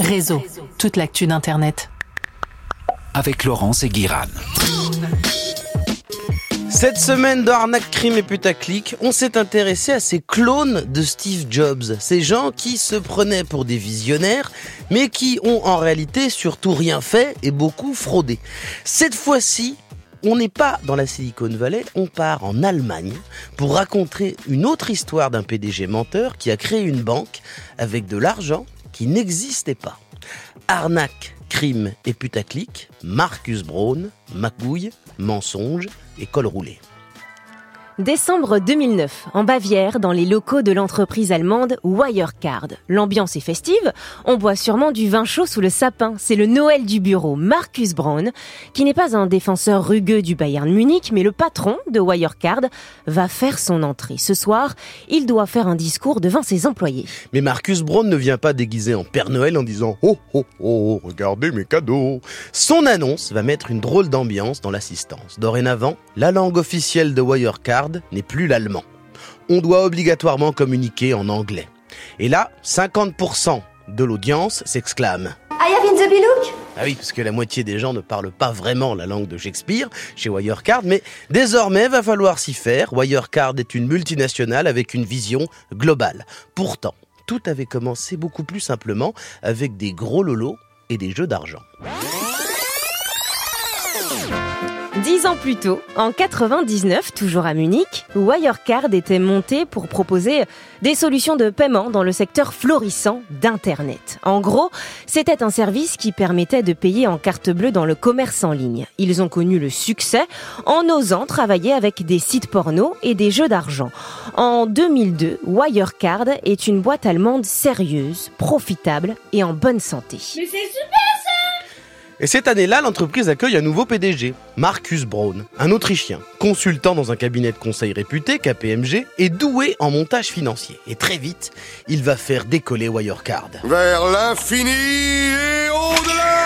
Réseau, toute l'actu d'Internet. Avec Laurence et Guiran. Cette semaine d'arnaque, crime et putaclic, on s'est intéressé à ces clones de Steve Jobs, ces gens qui se prenaient pour des visionnaires, mais qui ont en réalité surtout rien fait et beaucoup fraudé. Cette fois-ci, on n'est pas dans la Silicon Valley, on part en Allemagne pour raconter une autre histoire d'un PDG menteur qui a créé une banque avec de l'argent qui n'existait pas. Arnaque, crime et putaclic, Marcus Braun, magouille, mensonge et col roulé. Décembre 2009, en Bavière, dans les locaux de l'entreprise allemande Wirecard. L'ambiance est festive, on boit sûrement du vin chaud sous le sapin. C'est le Noël du bureau Marcus Braun, qui n'est pas un défenseur rugueux du Bayern Munich, mais le patron de Wirecard, va faire son entrée. Ce soir, il doit faire un discours devant ses employés. Mais Marcus Braun ne vient pas déguisé en Père Noël en disant Oh oh oh, regardez mes cadeaux. Son annonce va mettre une drôle d'ambiance dans l'assistance. Dorénavant, la langue officielle de Wirecard n'est plus l'allemand. On doit obligatoirement communiquer en anglais. Et là, 50% de l'audience s'exclame. I have in the Ah oui, parce que la moitié des gens ne parlent pas vraiment la langue de Shakespeare chez Wirecard, mais désormais va falloir s'y faire. Wirecard est une multinationale avec une vision globale. Pourtant, tout avait commencé beaucoup plus simplement avec des gros lolos et des jeux d'argent. Dix ans plus tôt, en 99, toujours à Munich, Wirecard était monté pour proposer des solutions de paiement dans le secteur florissant d'Internet. En gros, c'était un service qui permettait de payer en carte bleue dans le commerce en ligne. Ils ont connu le succès en osant travailler avec des sites porno et des jeux d'argent. En 2002, Wirecard est une boîte allemande sérieuse, profitable et en bonne santé. Mais Et cette année-là, l'entreprise accueille un nouveau PDG, Marcus Braun, un Autrichien, consultant dans un cabinet de conseil réputé, KPMG, et doué en montage financier. Et très vite, il va faire décoller Wirecard. Vers l'infini et au-delà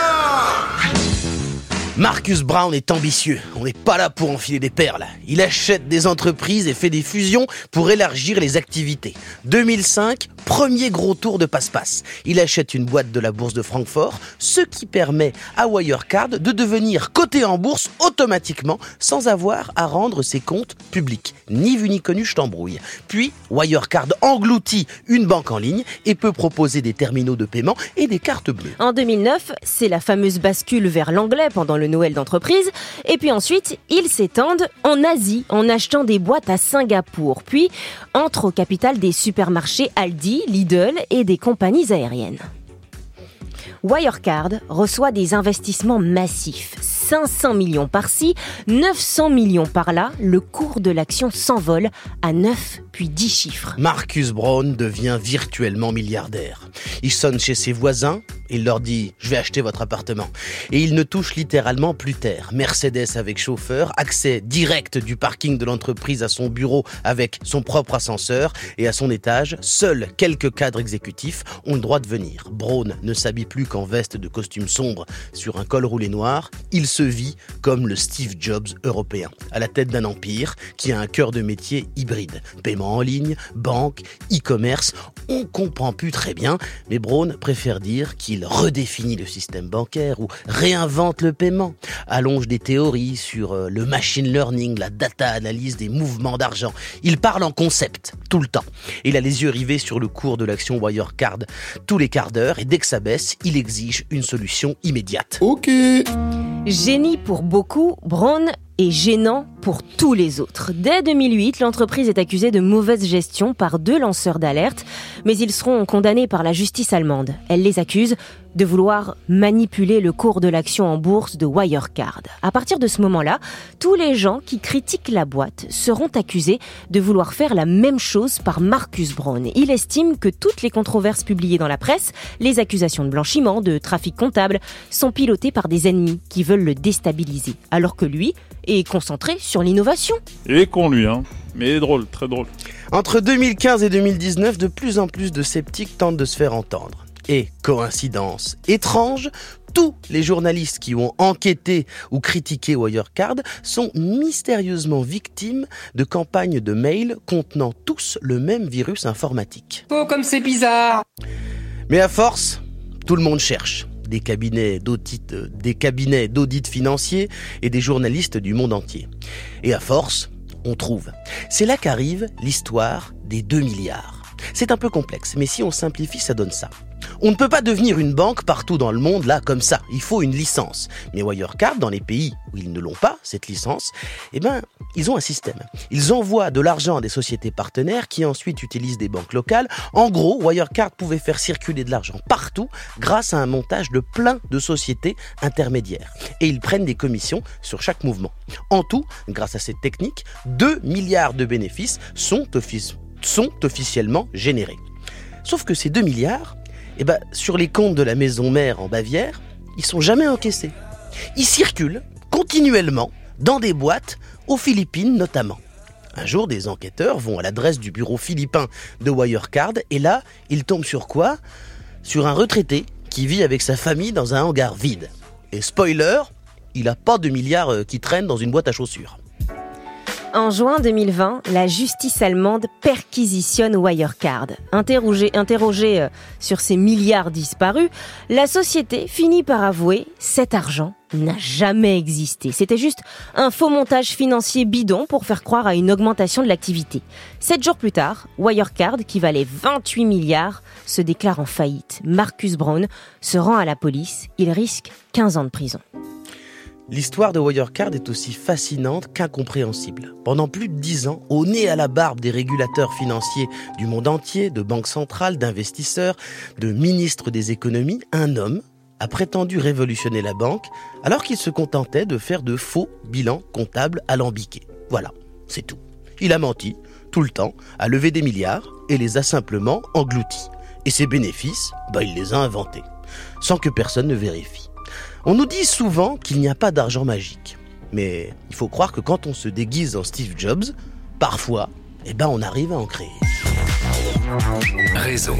Marcus Brown est ambitieux. On n'est pas là pour enfiler des perles. Il achète des entreprises et fait des fusions pour élargir les activités. 2005, premier gros tour de passe-passe. Il achète une boîte de la bourse de Francfort, ce qui permet à Wirecard de devenir coté en bourse automatiquement sans avoir à rendre ses comptes publics. Ni vu ni connu, je t'embrouille. Puis, Wirecard engloutit une banque en ligne et peut proposer des terminaux de paiement et des cartes bleues. En 2009, c'est la fameuse bascule vers l'anglais pendant le Noël d'entreprise. Et puis ensuite, ils s'étendent en Asie en achetant des boîtes à Singapour. Puis entrent au capital des supermarchés Aldi, Lidl et des compagnies aériennes. Wirecard reçoit des investissements massifs. 500 millions par-ci, 900 millions par-là. Le cours de l'action s'envole à 9 puis 10 chiffres. Marcus Brown devient virtuellement milliardaire. Il sonne chez ses voisins, il leur dit « je vais acheter votre appartement ». Et il ne touche littéralement plus terre. Mercedes avec chauffeur, accès direct du parking de l'entreprise à son bureau avec son propre ascenseur et à son étage, seuls quelques cadres exécutifs ont le droit de venir. Brown ne s'habille plus qu'en veste de costume sombre sur un col roulé noir. Vit comme le Steve Jobs européen, à la tête d'un empire qui a un cœur de métier hybride. Paiement en ligne, banque, e-commerce, on comprend plus très bien, mais Braun préfère dire qu'il redéfinit le système bancaire ou réinvente le paiement, allonge des théories sur euh, le machine learning, la data analyse des mouvements d'argent. Il parle en concept tout le temps. Il a les yeux rivés sur le cours de l'action Wirecard tous les quarts d'heure et dès que ça baisse, il exige une solution immédiate. Ok Génie pour beaucoup, Braun est gênant pour tous les autres. Dès 2008, l'entreprise est accusée de mauvaise gestion par deux lanceurs d'alerte, mais ils seront condamnés par la justice allemande. Elle les accuse de vouloir manipuler le cours de l'action en bourse de Wirecard. À partir de ce moment-là, tous les gens qui critiquent la boîte seront accusés de vouloir faire la même chose par Marcus Braun. Il estime que toutes les controverses publiées dans la presse, les accusations de blanchiment, de trafic comptable, sont pilotées par des ennemis qui veulent le déstabiliser, alors que lui est concentré sur l'innovation. Est con lui, hein. Mais drôle, très drôle. Entre 2015 et 2019, de plus en plus de sceptiques tentent de se faire entendre. Et, coïncidence étrange, tous les journalistes qui ont enquêté ou critiqué Wirecard sont mystérieusement victimes de campagnes de mails contenant tous le même virus informatique. Oh, comme c'est bizarre Mais à force, Tout le monde cherche des cabinets d'audit, euh, des cabinets d'audit financier et des journalistes du monde entier. Et à force, on trouve. C'est là qu'arrive l'histoire des 2 milliards. C'est un peu complexe, mais si on simplifie, ça donne ça. On ne peut pas devenir une banque partout dans le monde là comme ça. Il faut une licence. Mais Wirecard, dans les pays où ils ne l'ont pas, cette licence, eh ben, ils ont un système. Ils envoient de l'argent à des sociétés partenaires qui ensuite utilisent des banques locales. En gros, Wirecard pouvait faire circuler de l'argent partout grâce à un montage de plein de sociétés intermédiaires. Et ils prennent des commissions sur chaque mouvement. En tout, grâce à cette technique, 2 milliards de bénéfices sont, sont officiellement générés. Sauf que ces 2 milliards, eh ben, sur les comptes de la maison mère en Bavière, ils sont jamais encaissés. Ils circulent continuellement dans des boîtes, aux Philippines notamment. Un jour, des enquêteurs vont à l'adresse du bureau philippin de Wirecard et là, ils tombent sur quoi? Sur un retraité qui vit avec sa famille dans un hangar vide. Et spoiler, il n'a pas de milliards euh, qui traînent dans une boîte à chaussures. En juin 2020, la justice allemande perquisitionne Wirecard. Interrogée, euh, sur ces milliards disparus, la société finit par avouer cet argent n'a jamais existé. C'était juste un faux montage financier bidon pour faire croire à une augmentation de l'activité. Sept jours plus tard, Wirecard, qui valait 28 milliards, se déclare en faillite. Marcus Brown se rend à la police. Il risque 15 ans de prison. L'histoire de Wirecard est aussi fascinante qu'incompréhensible. Pendant plus de dix ans, au nez à la barbe des régulateurs financiers du monde entier, de banques centrales, d'investisseurs, de ministres des économies, un homme a prétendu révolutionner la banque alors qu'il se contentait de faire de faux bilans comptables alambiqués. Voilà, c'est tout. Il a menti, tout le temps, a levé des milliards et les a simplement engloutis. Et ses bénéfices, bah, il les a inventés, sans que personne ne vérifie. On nous dit souvent qu'il n'y a pas d'argent magique. Mais il faut croire que quand on se déguise en Steve Jobs, parfois, eh ben on arrive à en créer. Réseau.